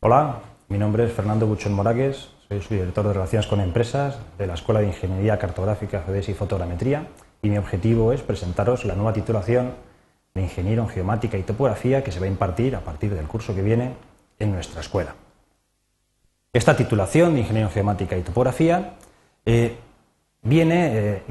Hola, mi nombre es Fernando Buchón Moragues, soy subdirector de Relaciones con Empresas de la Escuela de Ingeniería Cartográfica, Geodesia y Fotogrametría y mi objetivo es presentaros la nueva titulación de Ingeniero en Geomática y Topografía que se va a impartir a partir del curso que viene en nuestra escuela. Esta titulación de Ingeniero en Geomática y Topografía eh, viene eh,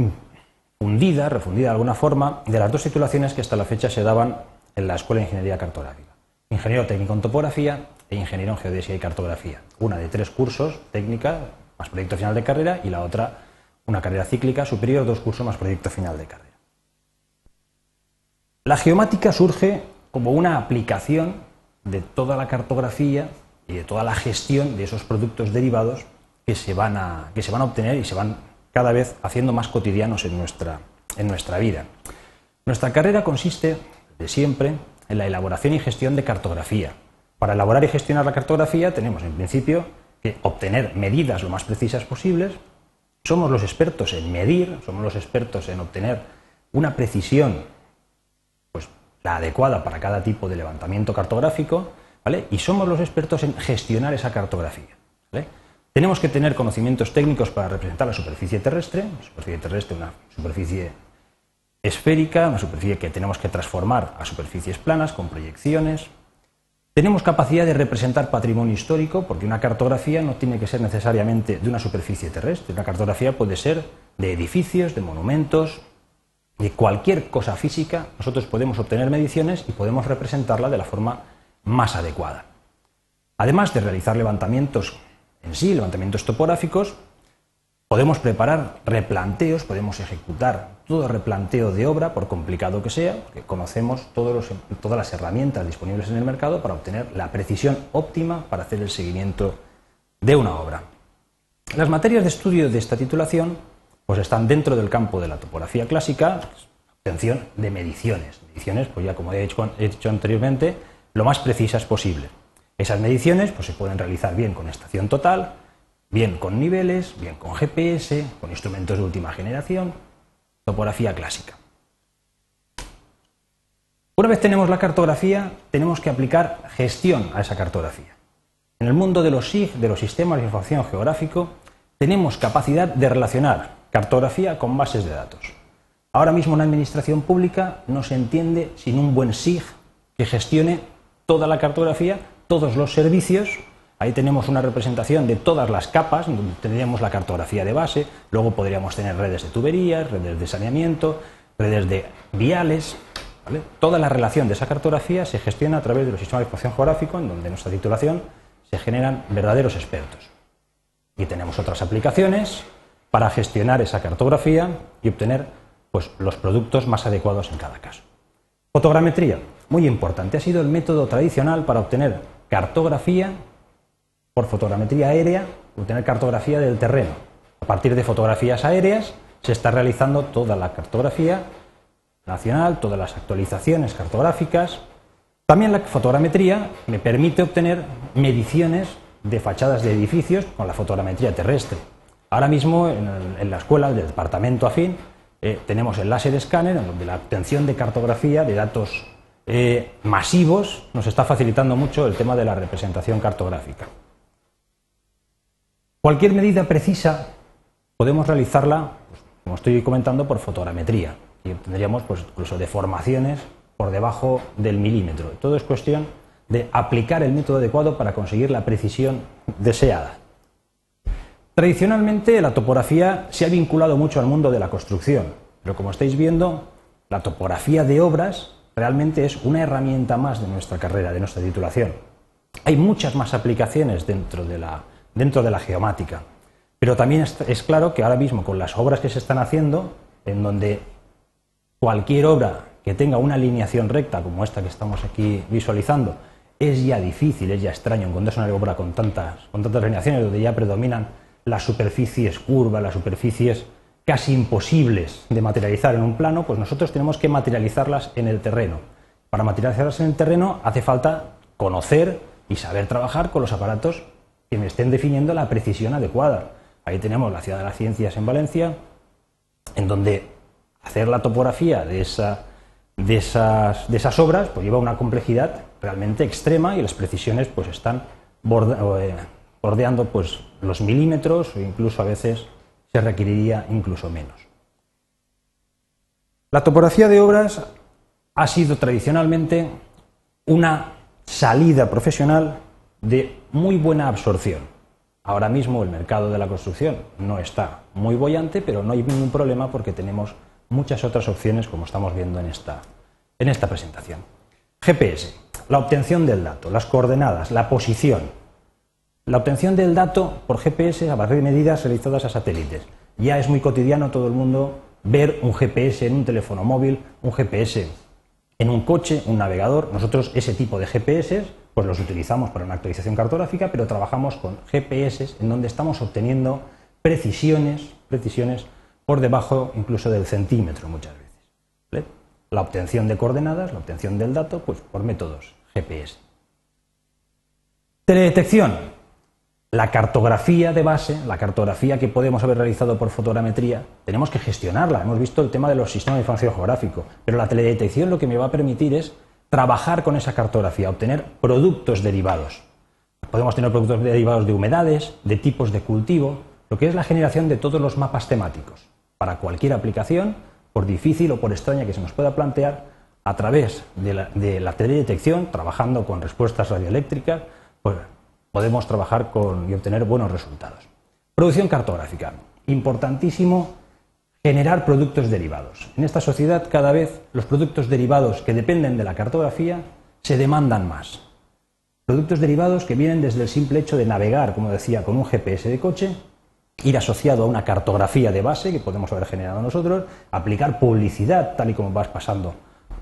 fundida, refundida de alguna forma, de las dos titulaciones que hasta la fecha se daban en la Escuela de Ingeniería Cartográfica. Ingeniero técnico en topografía e ingeniero en geodesia y cartografía. Una de tres cursos, técnica, más proyecto final de carrera, y la otra, una carrera cíclica superior, dos cursos más proyecto final de carrera. La geomática surge como una aplicación de toda la cartografía y de toda la gestión de esos productos derivados que se van a, que se van a obtener y se van cada vez haciendo más cotidianos en nuestra, en nuestra vida. Nuestra carrera consiste, de siempre, en la elaboración y gestión de cartografía. Para elaborar y gestionar la cartografía tenemos, en principio, que obtener medidas lo más precisas posibles. Somos los expertos en medir, somos los expertos en obtener una precisión pues, la adecuada para cada tipo de levantamiento cartográfico, ¿vale? y somos los expertos en gestionar esa cartografía. Tenemos que tener conocimientos técnicos para representar la superficie terrestre, la superficie terrestre una superficie esférica, una superficie que tenemos que transformar a superficies planas con proyecciones. Tenemos capacidad de representar patrimonio histórico, porque una cartografía no tiene que ser necesariamente de una superficie terrestre, una cartografía puede ser de edificios, de monumentos, de cualquier cosa física, nosotros podemos obtener mediciones y podemos representarla de la forma más adecuada. Además de realizar levantamientos en sí, levantamientos topográficos, podemos preparar replanteos, podemos ejecutar todo replanteo de obra, por complicado que sea, porque conocemos todas las herramientas disponibles en el mercado para obtener la precisión óptima para hacer el seguimiento de una obra. Las materias de estudio de esta titulación pues están dentro del campo de la topografía clásica, obtención de mediciones. Mediciones, pues ya como he dicho, he dicho anteriormente, lo más precisas posible. Esas mediciones pues, se pueden realizar bien con estación total, bien con niveles, bien con GPS, con instrumentos de última generación, topografía clásica. Una vez tenemos la cartografía, tenemos que aplicar gestión a esa cartografía. En el mundo de los SIG, de los sistemas de información geográfico, tenemos capacidad de relacionar cartografía con bases de datos. Ahora mismo una administración pública no se entiende sin un buen SIG que gestione toda la cartografía todos los servicios. Ahí tenemos una representación de todas las capas, donde tendríamos la cartografía de base, luego podríamos tener redes de tuberías, redes de saneamiento, redes de viales. Toda la relación de esa cartografía se gestiona a través de los sistemas de información geográfico, en donde en nuestra titulación se generan verdaderos expertos. Y tenemos otras aplicaciones para gestionar esa cartografía y obtener pues, los productos más adecuados en cada caso. Fotogrametría, muy importante, ha sido el método tradicional para obtener cartografía por fotogrametría aérea, obtener cartografía del terreno. A partir de fotografías aéreas se está realizando toda la cartografía nacional, todas las actualizaciones cartográficas. También la fotogrametría me permite obtener mediciones de fachadas de edificios con la fotogrametría terrestre. Ahora mismo en, la escuela del departamento afín eh, tenemos el láser escáner, donde la obtención de cartografía de datos eh, masivos nos está facilitando mucho el tema de la representación cartográfica. Cualquier medida precisa podemos realizarla, como estoy comentando, por fotogrametría y obtendríamos pues, incluso deformaciones por debajo del milímetro. Todo es cuestión de aplicar el método adecuado para conseguir la precisión deseada. Tradicionalmente la topografía se ha vinculado mucho al mundo de la construcción, pero como estáis viendo, la topografía de obras realmente es una herramienta más de nuestra carrera, de nuestra titulación. Hay muchas más aplicaciones dentro de la, dentro de la geomática, pero también es, claro que ahora mismo con las obras que se están haciendo, en donde cualquier obra que tenga una alineación recta como esta que estamos aquí visualizando, es ya difícil, es ya extraño encontrarse una obra con tantas, con tantas alineaciones donde ya predominan las superficies curvas, las superficies casi imposibles de materializar en un plano, pues nosotros tenemos que materializarlas en el terreno. Para materializarlas en el terreno hace falta conocer y saber trabajar con los aparatos que me estén definiendo la precisión adecuada. Ahí tenemos la Ciudad de las Ciencias en Valencia, en donde hacer la topografía de, esa, de, esas, de esas obras pues lleva una complejidad realmente extrema y las precisiones pues están eh, bordeando pues, los milímetros o incluso a veces se requeriría incluso menos. La topografía de obras ha sido tradicionalmente una salida profesional de muy buena absorción. Ahora mismo el mercado de la construcción no está muy bollante, pero no hay ningún problema porque tenemos muchas otras opciones como estamos viendo en esta, en esta presentación. GPS, la obtención del dato, las coordenadas, la posición. La obtención del dato por GPS a partir de medidas realizadas a satélites. Ya es muy cotidiano todo el mundo ver un GPS en un teléfono móvil, un GPS en un coche, un navegador. Nosotros ese tipo de GPS pues los utilizamos para una actualización cartográfica, pero trabajamos con GPS en donde estamos obteniendo precisiones, precisiones por debajo incluso del centímetro muchas veces. La obtención de coordenadas, la obtención del dato, pues por métodos GPS. Teledetección. La cartografía de base, la cartografía que podemos haber realizado por fotogrametría, tenemos que gestionarla. Hemos visto el tema de los sistemas de información geográfico, pero la teledetección lo que me va a permitir es trabajar con esa cartografía, obtener productos derivados. Podemos tener productos derivados de humedades, de tipos de cultivo, lo que es la generación de todos los mapas temáticos para cualquier aplicación, por difícil o por extraña que se nos pueda plantear, a través de la, teledetección, trabajando con respuestas radioeléctricas, pues podemos trabajar con, y obtener buenos resultados. Producción cartográfica. Importantísimo generar productos derivados. En esta sociedad cada vez los productos derivados que dependen de la cartografía se demandan más. Productos derivados que vienen desde el simple hecho de navegar, como decía, con un GPS de coche ir asociado a una cartografía de base que podemos haber generado nosotros, aplicar publicidad tal y como vas pasando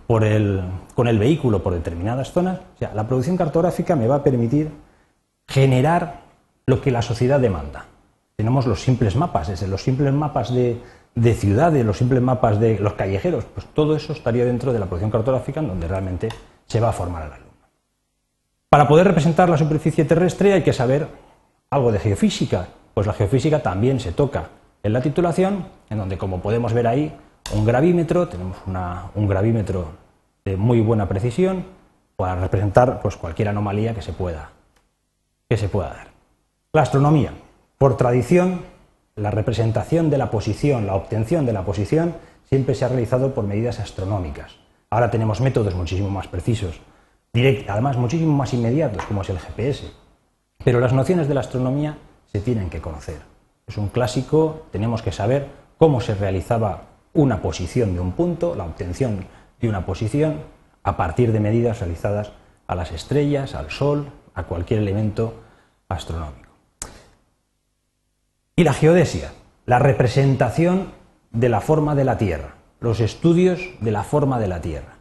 por el, con el vehículo por determinadas zonas. O sea, la producción cartográfica me va a permitir generar lo que la sociedad demanda. Tenemos los simples mapas, desde los simples mapas de, de ciudades, los simples mapas de los callejeros, pues todo eso estaría dentro de la producción cartográfica en donde realmente se va a formar el alumno. Para poder representar la superficie terrestre hay que saber algo de geofísica, pues la geofísica también se toca en la titulación, en donde, como podemos ver ahí, un gravímetro, tenemos un gravímetro de muy buena precisión para representar pues, cualquier anomalía que se, pueda, que se pueda dar. La astronomía. Por tradición, la representación de la posición, la obtención de la posición, siempre se ha realizado por medidas astronómicas. Ahora tenemos métodos muchísimo más precisos, además muchísimo más inmediatos, como es el GPS. Pero las nociones de la astronomía se tienen que conocer. Es un clásico, tenemos que saber cómo se realizaba una posición de un punto, la obtención de una posición, a partir de medidas realizadas a las estrellas, al Sol, a cualquier elemento astronómico. Y la geodesia, la representación de la forma de la Tierra, los estudios de la forma de la Tierra.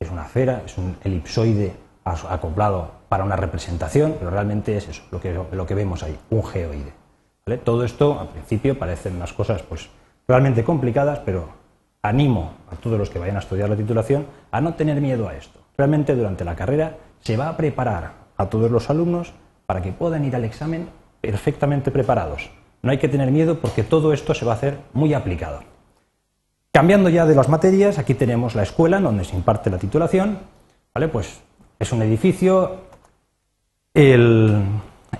Es una esfera, es un elipsoide acoplado para una representación, pero realmente es eso, lo que, lo que vemos ahí, un geoide. Todo esto, al principio, parecen unas cosas pues, realmente complicadas, pero animo a todos los que vayan a estudiar la titulación a no tener miedo a esto. Realmente durante la carrera se va a preparar a todos los alumnos para que puedan ir al examen perfectamente preparados. No hay que tener miedo porque todo esto se va a hacer muy aplicado. Cambiando ya de las materias, aquí tenemos la escuela en donde se imparte la titulación. ¿vale? Pues es un edificio, el,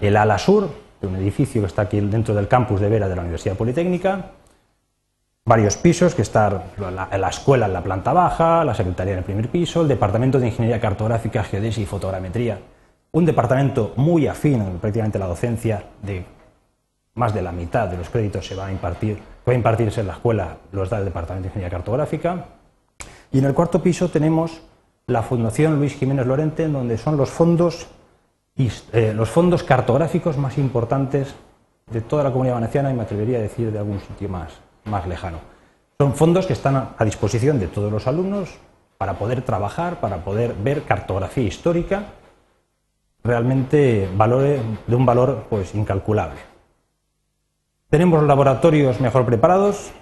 ala sur, un edificio que está aquí dentro del campus de Vera de la Universidad Politécnica, varios pisos, que está la, escuela en la planta baja, la secretaría en el primer piso, el departamento de Ingeniería Cartográfica, Geodesia y Fotogrametría, un departamento muy afín, prácticamente la docencia de más de la mitad de los créditos se va a impartir, va a impartirse en la escuela, los da el departamento de Ingeniería Cartográfica, y en el cuarto piso tenemos la Fundación Luis Jiménez Lorente, donde son los fondos, eh, los fondos cartográficos más importantes de toda la comunidad valenciana y me atrevería a decir de algún sitio más, más lejano. Son fondos que están a disposición de todos los alumnos para poder trabajar, para poder ver cartografía histórica, realmente valores de un valor pues incalculable. Tenemos laboratorios mejor preparados,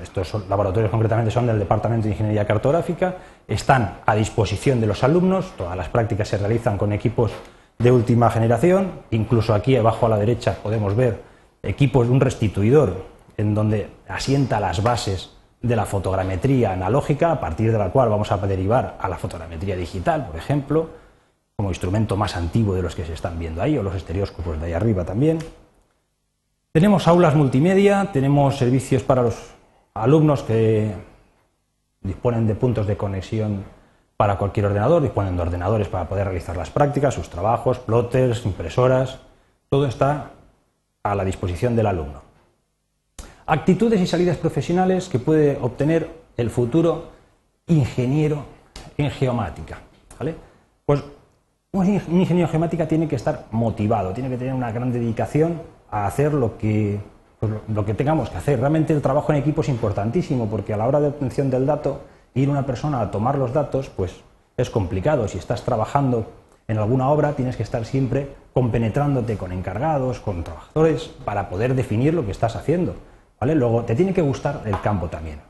estos laboratorios concretamente son del Departamento de Ingeniería Cartográfica, están a disposición de los alumnos, todas las prácticas se realizan con equipos de última generación, incluso aquí abajo a la derecha podemos ver equipos de un restituidor en donde asienta las bases de la fotogrametría analógica, a partir de la cual vamos a derivar a la fotogrametría digital, por ejemplo, como instrumento más antiguo de los que se están viendo ahí, o los estereóscopos de ahí arriba también. Tenemos aulas multimedia, tenemos servicios para los alumnos que disponen de puntos de conexión para cualquier ordenador, disponen de ordenadores para poder realizar las prácticas, sus trabajos, plotters, impresoras, todo está a la disposición del alumno. Actitudes y salidas profesionales que puede obtener el futuro ingeniero en geomática. Pues un ingeniero en geomática tiene que estar motivado, tiene que tener una gran dedicación a hacer lo que, pues lo que tengamos que hacer. Realmente el trabajo en equipo es importantísimo porque a la hora de obtención del dato, ir una persona a tomar los datos, pues es complicado. Si estás trabajando en alguna obra, tienes que estar siempre compenetrándote con encargados, con trabajadores, para poder definir lo que estás haciendo. ¿vale? Luego, te tiene que gustar el campo también,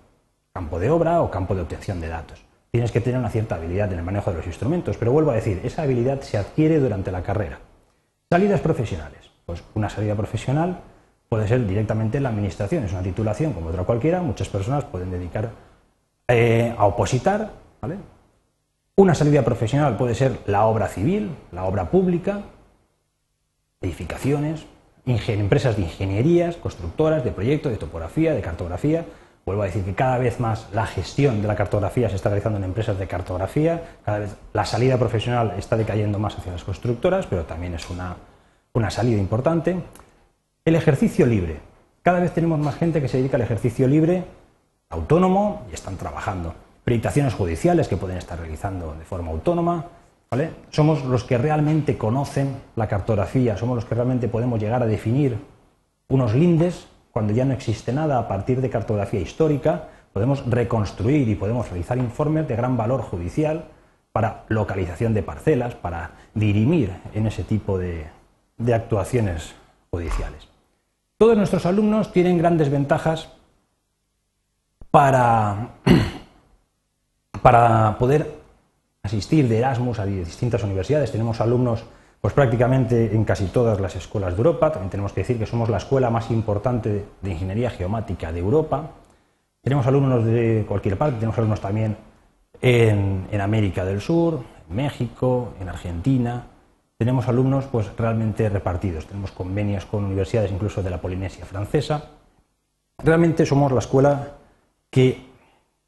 campo de obra o campo de obtención de datos. Tienes que tener una cierta habilidad en el manejo de los instrumentos, pero vuelvo a decir, esa habilidad se adquiere durante la carrera. Salidas profesionales. Pues una salida profesional puede ser directamente en la administración, es una titulación como otra cualquiera, muchas personas pueden dedicar eh, a opositar. Una salida profesional puede ser la obra civil, la obra pública, edificaciones, empresas de ingenierías, constructoras, de proyectos, de topografía, de cartografía. Vuelvo a decir que cada vez más la gestión de la cartografía se está realizando en empresas de cartografía, cada vez la salida profesional está decayendo más hacia las constructoras, pero también es una, una salida importante. El ejercicio libre. Cada vez tenemos más gente que se dedica al ejercicio libre, autónomo, y están trabajando. Peritaciones judiciales que pueden estar realizando de forma autónoma. ¿vale? Somos los que realmente conocen la cartografía, somos los que realmente podemos llegar a definir unos lindes cuando ya no existe nada a partir de cartografía histórica. Podemos reconstruir y podemos realizar informes de gran valor judicial para localización de parcelas, para dirimir en ese tipo de, actuaciones judiciales. Todos nuestros alumnos tienen grandes ventajas para, para poder asistir de Erasmus a distintas universidades. Tenemos alumnos pues prácticamente en casi todas las escuelas de Europa. También tenemos que decir que somos la escuela más importante de ingeniería geomática de Europa. Tenemos alumnos de cualquier parte, tenemos alumnos también en, en América del Sur, en México, en Argentina, tenemos alumnos pues realmente repartidos, tenemos convenios con universidades incluso de la Polinesia francesa. Realmente somos la escuela que,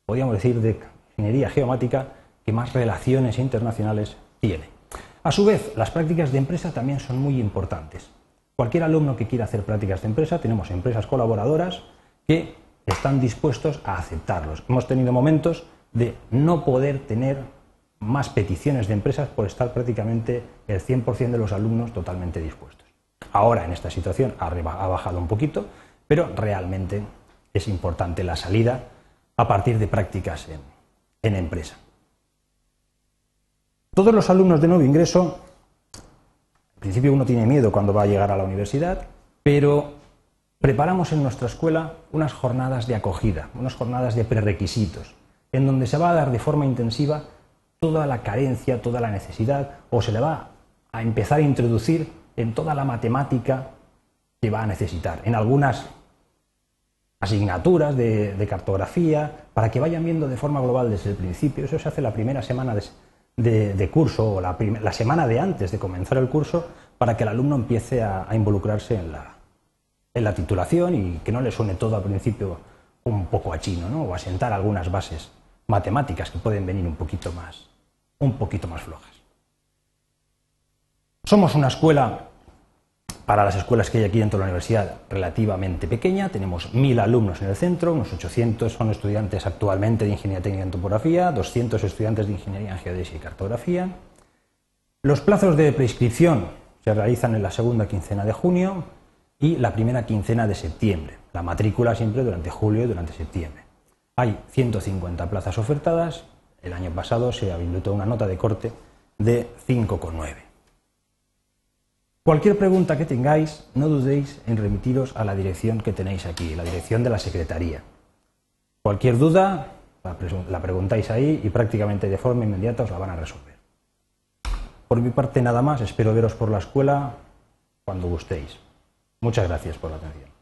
podríamos decir, de ingeniería geomática que más relaciones internacionales tiene. A su vez, las prácticas de empresa también son muy importantes. Cualquier alumno que quiera hacer prácticas de empresa, tenemos empresas colaboradoras que están dispuestos a aceptarlos. Hemos tenido momentos de no poder tener más peticiones de empresas por estar prácticamente el 100% de los alumnos totalmente dispuestos. Ahora en esta situación ha, bajado un poquito, pero realmente es importante la salida a partir de prácticas en, en empresa. Todos los alumnos de nuevo ingreso, en principio uno tiene miedo cuando va a llegar a la universidad, pero preparamos en nuestra escuela unas jornadas de acogida, unas jornadas de prerequisitos, en donde se va a dar de forma intensiva toda la carencia, toda la necesidad, o se le va a empezar a introducir en toda la matemática que va a necesitar, en algunas asignaturas de, cartografía, para que vayan viendo de forma global desde el principio. Eso se hace la primera semana de, curso o la, semana de antes de comenzar el curso, para que el alumno empiece a, involucrarse en la, en la titulación y que no le suene todo al principio un poco a chino, ¿no? o a sentar algunas bases matemáticas que pueden venir un poquito más, un poquito más flojas. Somos una escuela, para las escuelas que hay aquí dentro de la universidad, relativamente pequeña. Tenemos mil alumnos en el centro, unos 800 son estudiantes actualmente de Ingeniería Técnica en Topografía, 200 estudiantes de Ingeniería en Geodesia y Cartografía. Los plazos de prescripción se realizan en la segunda quincena de junio y la primera quincena de septiembre. La matrícula siempre durante julio y durante septiembre. Hay 150 plazas ofertadas. El año pasado se habilitó una nota de corte de 5,9. Cualquier pregunta que tengáis, no dudéis en remitiros a la dirección que tenéis aquí, la dirección de la Secretaría. Cualquier duda, la preguntáis ahí y prácticamente de forma inmediata os la van a resolver. Por mi parte nada más, espero veros por la escuela cuando gustéis. Muchas gracias por la atención.